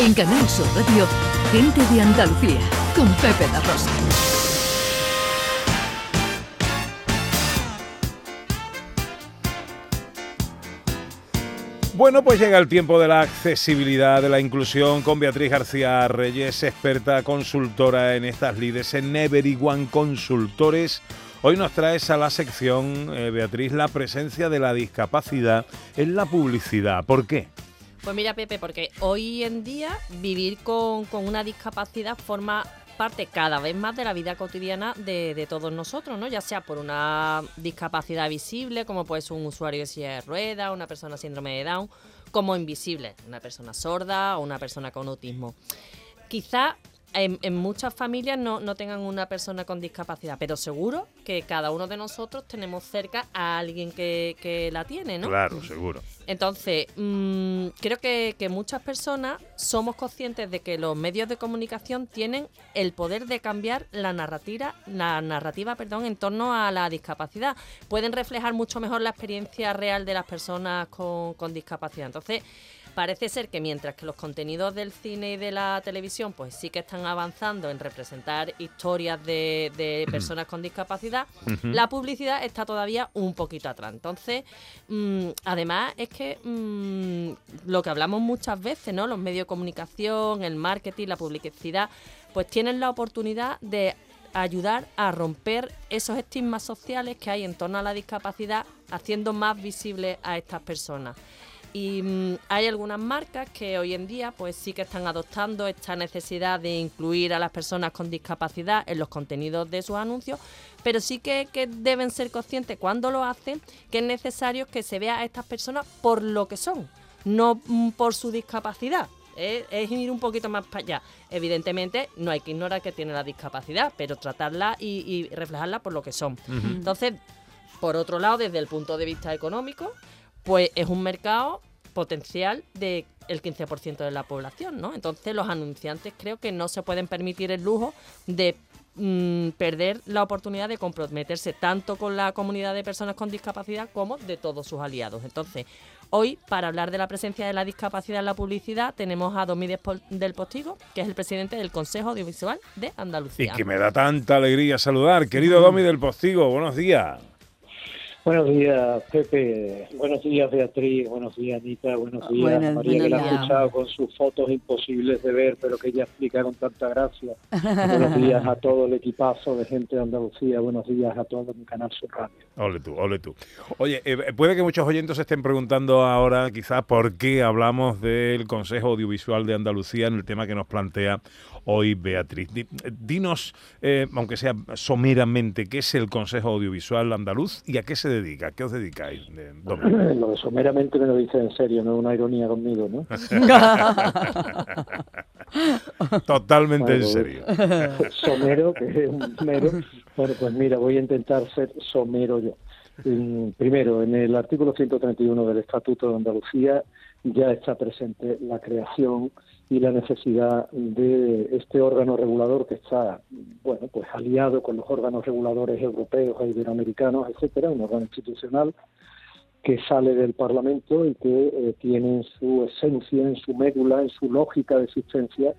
En Canal Sur Radio, Gente de Andalucía, con Pepe La Rosa. Bueno, pues llega el tiempo de la accesibilidad, de la inclusión con Beatriz García Reyes, experta consultora en estas lides en Everyone Consultores. Hoy nos traes a la sección, eh, Beatriz, la presencia de la discapacidad en la publicidad. ¿Por qué? Pues mira, Pepe, porque hoy en día vivir con, una discapacidad forma parte cada vez más de la vida cotidiana de, todos nosotros, ¿no? Ya sea por una discapacidad visible, como puede ser un usuario de silla de ruedas, una persona síndrome de Down, como invisible, una persona sorda o una persona con autismo. Quizá en, muchas familias no, no, tengan una persona con discapacidad, pero seguro que cada uno de nosotros tenemos cerca a alguien que, que la tiene, ¿no? Claro, seguro. Entonces, mm, creo que, que, muchas personas somos conscientes de que los medios de comunicación tienen el poder de cambiar la narrativa, la narrativa perdón, en torno a la discapacidad. Pueden reflejar mucho mejor la experiencia real de las personas con, con discapacidad. Entonces, parece ser que mientras que los contenidos del cine y de la televisión pues sí que están avanzando en representar historias de, personas con discapacidad, la publicidad está todavía un poquito atrás. Entonces, mm, además es que mm, lo que hablamos muchas veces, ¿no? Los medios de comunicación, el marketing, la publicidad, pues tienen la oportunidad de ayudar a romper esos estigmas sociales que hay en torno a la discapacidad, haciendo más visible a estas personas. Y mm, hay algunas marcas que hoy en día pues sí que están adoptando esta necesidad de incluir a las personas con discapacidad en los contenidos de sus anuncios, pero sí que, deben ser conscientes cuando lo hacen que es necesario que se vea a estas personas por lo que son, no mm, por su discapacidad. Es, ir un poquito más para allá. Evidentemente, no hay que ignorar que tiene la discapacidad, pero tratarla y, reflejarla por lo que son. Entonces, por otro lado, desde el punto de vista económico, pues es un mercado potencial de el 15% de la población, ¿no? Entonces los anunciantes creo que no se pueden permitir el lujo de mm, perder la oportunidad de comprometerse tanto con la comunidad de personas con discapacidad como de todos sus aliados. Entonces, hoy, para hablar de la presencia de la discapacidad en la publicidad, tenemos a Domi del Postigo, que es el presidente del Consejo Audiovisual de Andalucía. Y que me da tanta alegría saludar. Querido Domi del Postigo, buenos días. Buenos días, Pepe. Buenos días, Beatriz. Buenos días, Anita. Buenos días, María, que la he escuchado con sus fotos imposibles de ver, pero que ella explica con tanta gracia. Buenos días a todo el equipazo de gente de Andalucía. Buenos días a todo mi canal Sur Radio. Ole tú, ole tú. Oye, eh, puede que muchos oyentes estén preguntando ahora, quizás, por qué hablamos del Consejo Audiovisual de Andalucía en el tema que nos plantea hoy Beatriz. Dinos, eh, aunque sea someramente, qué es el Consejo Audiovisual Andaluz y a qué se dedica, qué os dedicáis. Lo de someramente me lo dice en serio, no es una ironía conmigo, ¿no? Totalmente en serio. Somero, que es un mero. Bueno, pues mira, voy a intentar ser somero yo. Primero, en el artículo 131 del Estatuto de Andalucía ya está presente la creación y la necesidad de este órgano regulador que está, bueno, pues aliado con los órganos reguladores europeos e iberoamericanos, etcétera, un órgano institucional que sale del Parlamento y que eh, tiene en su esencia, en su médula, en su lógica de existencia,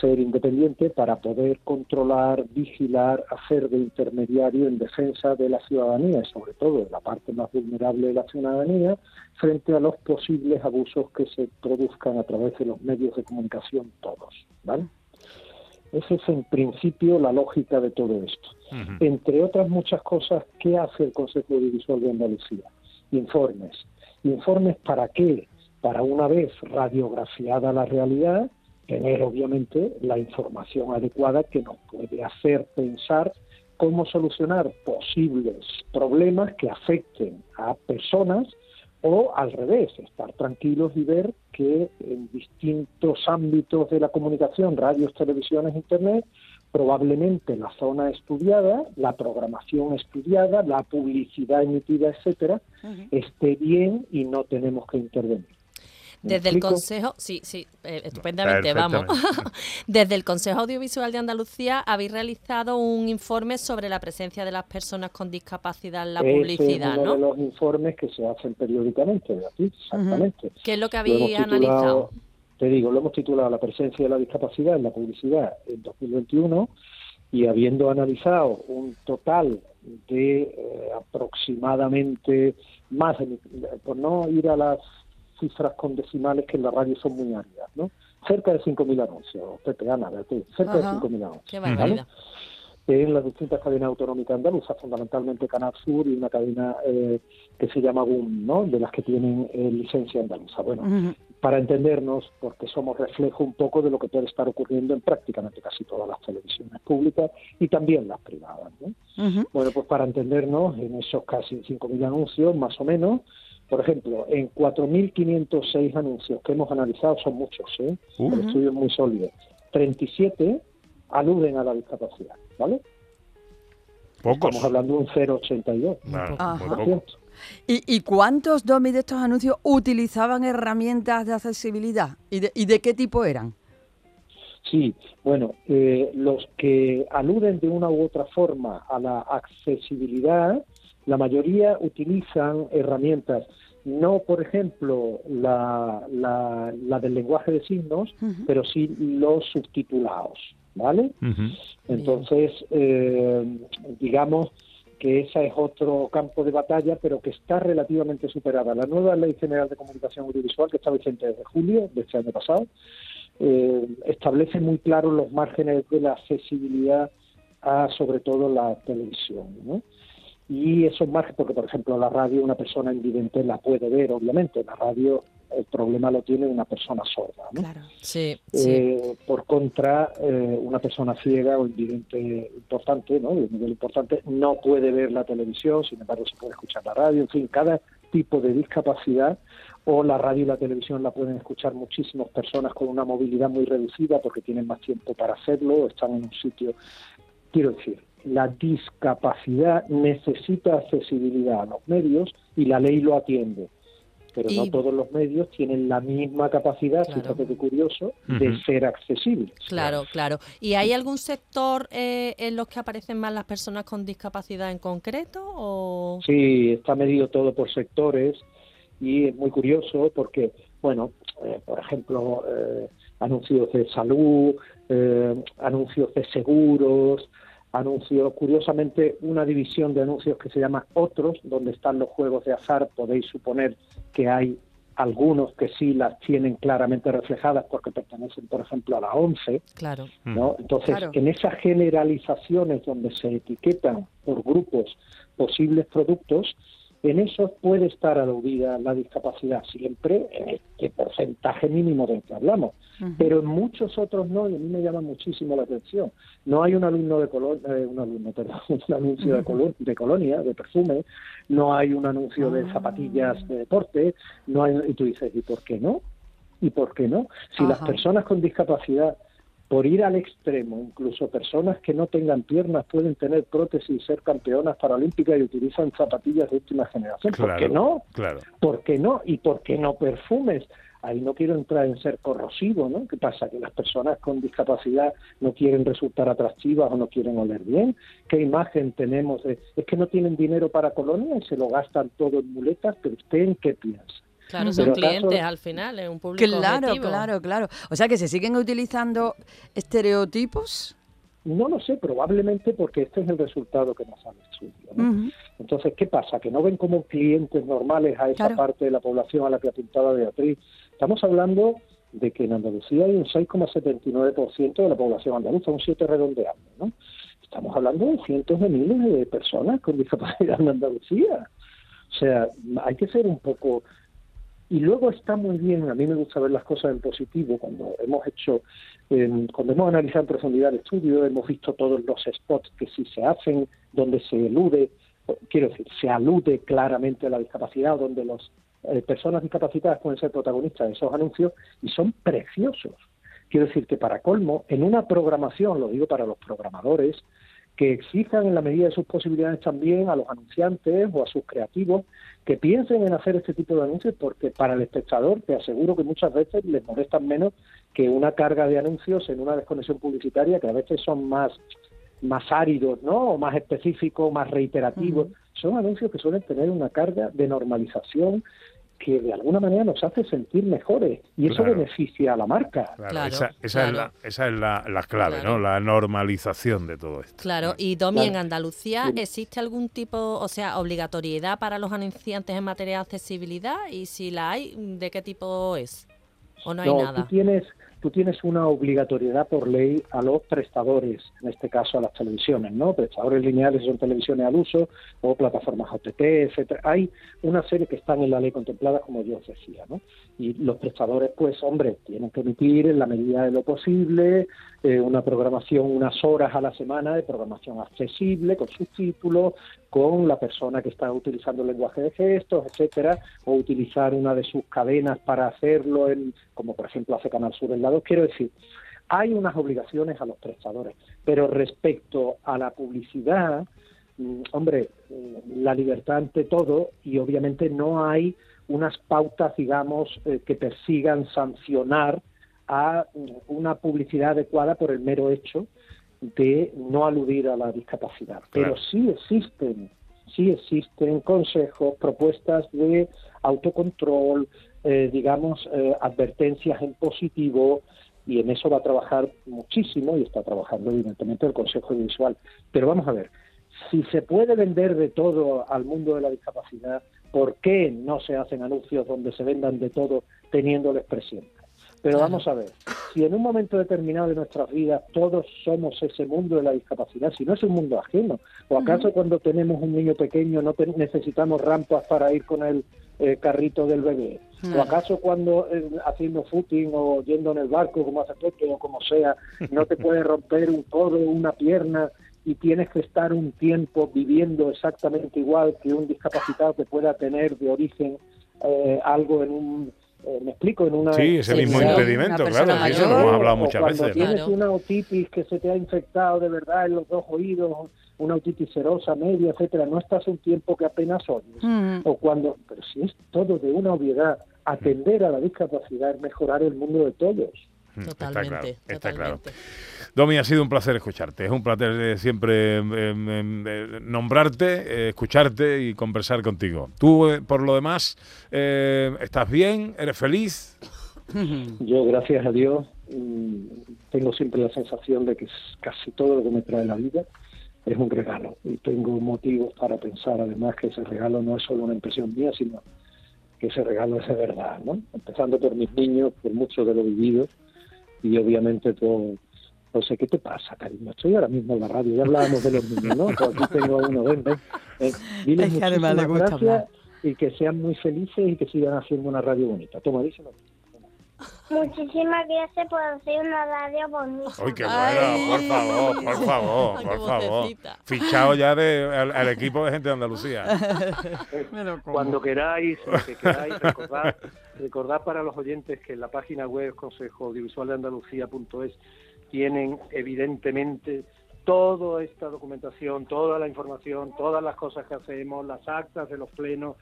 ser independiente para poder controlar, vigilar, hacer de intermediario en defensa de la ciudadanía y sobre todo de la parte más vulnerable de la ciudadanía frente a los posibles abusos que se produzcan a través de los medios de comunicación todos, ¿vale? Esa es en principio la lógica de todo esto. Entre otras muchas cosas, ¿qué hace el Consejo Audiovisual de Andalucía? Informes. ¿Informes para qué? Para una vez radiografiada la realidad, tener obviamente la información adecuada que nos puede hacer pensar cómo solucionar posibles problemas que afecten a personas o al revés, estar tranquilos y ver que en distintos ámbitos de la comunicación, radios, televisiones, internet, probablemente la zona estudiada, la programación estudiada, la publicidad emitida, etcétera, esté bien y no tenemos que intervenir. Desde el Consejo, sí, sí, eh, estupendamente, vamos. Desde el Consejo Audiovisual de Andalucía habéis realizado un informe sobre la presencia de las personas con discapacidad en la publicidad, es uno de los informes que se hacen periódicamente, exactamente. ¿Qué es lo que habéis analizado? te digo, lo hemos titulado La presencia de la discapacidad en la publicidad en 2021 y habiendo analizado un total de eh, aproximadamente más, por no ir a las cifras con decimales que en la radio son muy áridas, ¿no? Cerca de 5.000 anuncios, Pepe, Ana, cerca de 5.000 anuncios. Qué barbaridad en las distintas cadenas autonómicas andaluzas, fundamentalmente Canal Sur y una cadena eh, que se llama GUM, ¿no? de las que tienen eh, licencia andaluza. Bueno, para entendernos, porque somos reflejo un poco de lo que puede estar ocurriendo en prácticamente casi todas las televisiones públicas y también las privadas. Bueno, pues para entendernos, en esos casi 5.000 anuncios, más o menos, por ejemplo, en 4.506 anuncios que hemos analizado, son muchos, ¿eh? el estudio es muy sólido, 37 aluden a la discapacidad, ¿vale? Pocos. Estamos hablando de un 0,82. Claro, ¿Y, ¿Y, cuántos Domi de estos anuncios utilizaban herramientas de accesibilidad? ¿Y de, y de qué tipo eran? Sí, bueno, eh, los que aluden de una u otra forma a la accesibilidad, la mayoría utilizan herramientas, no por ejemplo la, la, la del lenguaje de signos, pero sí los subtitulados. ¿vale? Entonces, eh, digamos que ese es otro campo de batalla, pero que está relativamente superada. La nueva Ley General de Comunicación Audiovisual, que está vigente desde julio de este año pasado, eh, establece muy claros los márgenes de la accesibilidad a, sobre todo, la televisión, ¿no? Y esos márgenes, porque por ejemplo la radio una persona invidente la puede ver, obviamente, la radio el problema lo tiene una persona sorda. ¿no? Claro, sí. Eh, por contra, eh, una persona ciega o invidente importante, ¿no? de nivel importante, no puede ver la televisión, sin embargo se puede escuchar la radio, en fin, cada tipo de discapacidad o la radio y la televisión la pueden escuchar muchísimas personas con una movilidad muy reducida porque tienen más tiempo para hacerlo o están en un sitio. Quiero decir, la discapacidad necesita accesibilidad a los medios y la ley lo atiende pero no todos los medios tienen la misma capacidad, fíjate qué curioso, de ser accesibles. Claro, claro. ¿Y hay algún sector eh, en los que aparecen más las personas con discapacidad en concreto? O... Sí, está medido todo por sectores y es muy curioso porque, bueno, eh, por ejemplo, eh, anuncios de salud, anuncios de seguros, anuncios, curiosamente una división de anuncios que se llama otros, donde están los juegos de azar, podéis suponer que hay algunos que sí las tienen claramente reflejadas porque pertenecen, por ejemplo, a la ONCE. Claro. ¿no? Entonces, en esas generalizaciones donde se etiquetan por grupos posibles productos, en eso puede estar aludida la discapacidad, siempre en este porcentaje mínimo del que hablamos, pero en muchos otros no, y a mí me llama muchísimo la atención. No hay un alumno de eh, un alumno, perdón, un anuncio de, de, colonia, de perfume, no hay un anuncio de ah. zapatillas de deporte, no hay, y tú dices, ¿y por qué no? ¿Y por qué no? Si las personas con discapacidad por ir al extremo, incluso personas que no tengan piernas pueden tener prótesis y ser campeonas paralímpicas y utilizan zapatillas de última generación. ¿Por qué no? Claro. ¿Por qué no? ¿Y por qué no perfumes? Ahí no quiero entrar en ser corrosivo, ¿no? ¿Qué pasa? Que las personas con discapacidad no quieren resultar atractivas o no quieren oler bien. ¿Qué imagen tenemos? es que no tienen dinero para colonia y se lo gastan todo en muletas, pero usted en qué piensa? Claro, son clientes al final, es un público Claro, claro, claro. O sea que se siguen utilizando estereotipos. No lo sé, probablemente porque este es el resultado que nos han estudio. Entonces, ¿qué pasa? Que no ven como clientes normales a esa parte de la población a la que apuntaba Beatriz. Estamos hablando de que en Andalucía hay un 6,79% de la población andaluza, un 7 redondeando, ¿no? Estamos hablando de cientos de miles de personas con discapacidad en Andalucía. O sea, hay que ser un poco y luego está muy bien, a mí me gusta ver las cosas en positivo, cuando hemos hecho, cuando hemos analizado en profundidad el estudio, hemos visto todos los spots que sí se hacen, donde se elude, quiero decir, se alude claramente a la discapacidad, donde las eh, personas discapacitadas pueden ser protagonistas de esos anuncios y son preciosos. Quiero decir que para colmo, en una programación, lo digo para los programadores, que exijan en la medida de sus posibilidades también a los anunciantes o a sus creativos que piensen en hacer este tipo de anuncios porque para el espectador te aseguro que muchas veces les molestan menos que una carga de anuncios en una desconexión publicitaria que a veces son más más áridos, ¿no? O más específicos, más reiterativos. Son anuncios que suelen tener una carga de normalización que de alguna manera nos hace sentir mejores y eso Claro. beneficia a la marca. Claro, Claro, esa, esa es, la, esa es la, la clave, Claro. ¿no? La normalización de todo esto. Claro, y Domi, Claro. en Andalucía, Sí. ¿existe algún tipo, o sea, obligatoriedad para los anunciantes en materia de accesibilidad? Y si la hay, ¿de qué tipo es? ¿O no hay No, nada? Tú tienes, tú tienes una obligatoriedad por ley a los prestadores, en este caso a las televisiones, ¿no? Prestadores lineales son televisiones al uso o plataformas OTT, etcétera. Hay una serie que están en la ley contemplada, como yo os decía, ¿no? Y los prestadores, pues, hombre, tienen que emitir en la medida de lo posible eh, una programación, unas horas a la semana de programación accesible, con subtítulos, con la persona que está utilizando el lenguaje de gestos, etcétera, o utilizar una de sus cadenas para hacerlo, en, como por ejemplo hace Canal Sur en la 2. Quiero decir, hay unas obligaciones a los prestadores, pero respecto a la publicidad, mm, hombre, mm, la libertad ante todo y obviamente no hay unas pautas, digamos, eh, que persigan sancionar a una publicidad adecuada por el mero hecho de no aludir a la discapacidad. Pero sí existen, sí existen consejos, propuestas de autocontrol, eh, digamos, eh, advertencias en positivo, y en eso va a trabajar muchísimo y está trabajando evidentemente el Consejo Visual. Pero vamos a ver, si se puede vender de todo al mundo de la discapacidad, ¿por qué no se hacen anuncios donde se vendan de todo teniéndoles presente? Pero vamos a ver, si en un momento determinado de nuestras vidas todos somos ese mundo de la discapacidad, si no es un mundo ajeno, ¿o acaso cuando tenemos un niño pequeño no necesitamos rampas para ir con el eh, carrito del bebé? ¿O acaso cuando eh, haciendo footing o yendo en el barco, como hace Toto o como sea, no te puede romper un codo, una pierna y tienes que estar un tiempo viviendo exactamente igual que un discapacitado que pueda tener de origen eh, algo en un, eh, me explico, en una Sí, ese mismo impedimento, claro, eso lo hemos hablado muchas cuando veces. tienes Claro. una otitis que se te ha infectado de verdad en los dos oídos, una otitis serosa, media, etcétera, no estás un tiempo que apenas oyes. Mm. O cuando, pero si es todo de una obviedad, atender a la discapacidad es mejorar el mundo de todos. Mm, Está Totalmente, claro, está claro. Domi, ha sido un placer escucharte. Es un placer eh, siempre em, em, em, eh, nombrarte, eh, escucharte y conversar contigo. Tú, eh, por lo demás, ¿estás bien? ¿Eres feliz? Yo, gracias a Dios, mm, tengo siempre la sensación de que casi todo lo que me trae la vida es un regalo. Y tengo motivos para pensar, además, que ese regalo no es solo una impresión mía, sino que ese regalo es de verdad, ¿no? Empezando por mis niños, por mucho de lo vivido, y obviamente todo. No sé, ¿qué te pasa, cariño? Estoy ahora mismo en la radio, ya hablábamos de los niños, ¿no? Pues aquí tengo a uno, ven, ven. Eh, diles Es que además le muchísimas gusta gracias hablar. y que sean muy felices y que sigan haciendo una radio bonita. Toma, díselo. Muchísimas gracias por hacer una radio bonita. ¡Uy, qué Ay. bueno! Por favor, por favor, Ay, por favor. Fichado ya de, al, al equipo de gente de Andalucía. Cuando queráis, lo que queráis, recordad, recordad para los oyentes que en la página web Consejo Audiovisual de Andalucía.es tienen evidentemente toda esta documentación, toda la información, todas las cosas que hacemos, las actas de los plenos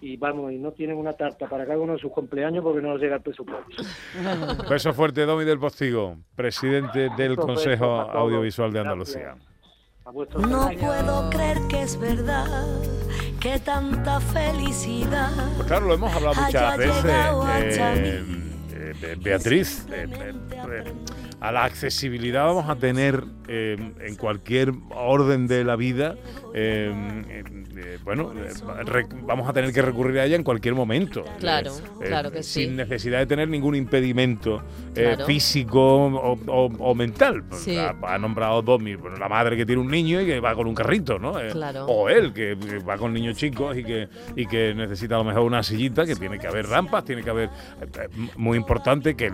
y vamos, y no tienen una tarta para cada uno de sus cumpleaños porque no nos llega el presupuesto. Beso fuerte, Domi del Postigo, presidente del Consejo. Audiovisual de. Andalucía. No puedo creer que es verdad que tanta felicidad Pues claro, lo hemos hablado muchas veces, eh, eh, Beatriz. eh, eh, eh, a la accesibilidad vamos a tener eh, en cualquier orden de la vida, eh, eh, eh, bueno, vamos a tener que recurrir a ella en cualquier momento. Claro, claro que Sin sí. necesidad de tener ningún impedimento Claro. físico o, o- o mental. Pues, Sí. Ha, ha nombrado Domi, bueno, la madre que tiene un niño y que va con un carrito, ¿no? Claro. O él, que, que va con niños chicos y que, y que necesita a lo mejor una sillita, que tiene que haber rampas, tiene que haber... muy importante que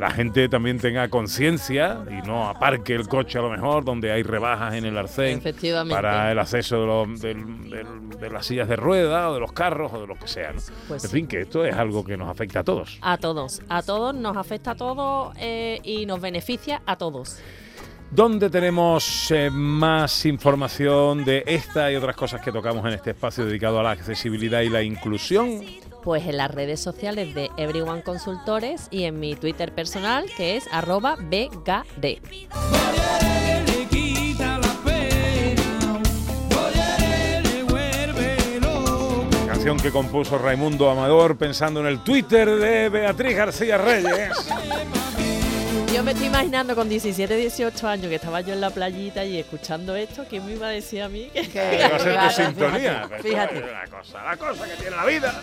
la gente también tenga conciencia y no aparque el coche a lo mejor donde hay rebajas en el arcén para el acceso de, los- del- de las sillas de ruedas o de los carros o de lo que sea. ¿no? Pues en sí. fin, que esto es algo que nos afecta a todos. A todos, a todos, nos afecta a todos eh, y nos beneficia a todos. ¿Dónde tenemos eh, más información de esta y otras cosas que tocamos en este espacio dedicado a la accesibilidad y la inclusión? Pues en las redes sociales de Everyone Consultores y en mi Twitter personal que es arroba BGD. canción que compuso Raimundo Amador pensando en el Twitter de Beatriz García Reyes. Yo me estoy imaginando con 17, 18 años que estaba yo en la playita y escuchando esto, ¿quién me iba a decir a mí? Que... Que va a ser tu Fíjate, sintonía. fíjate, fíjate. La cosa, la cosa que tiene la vida.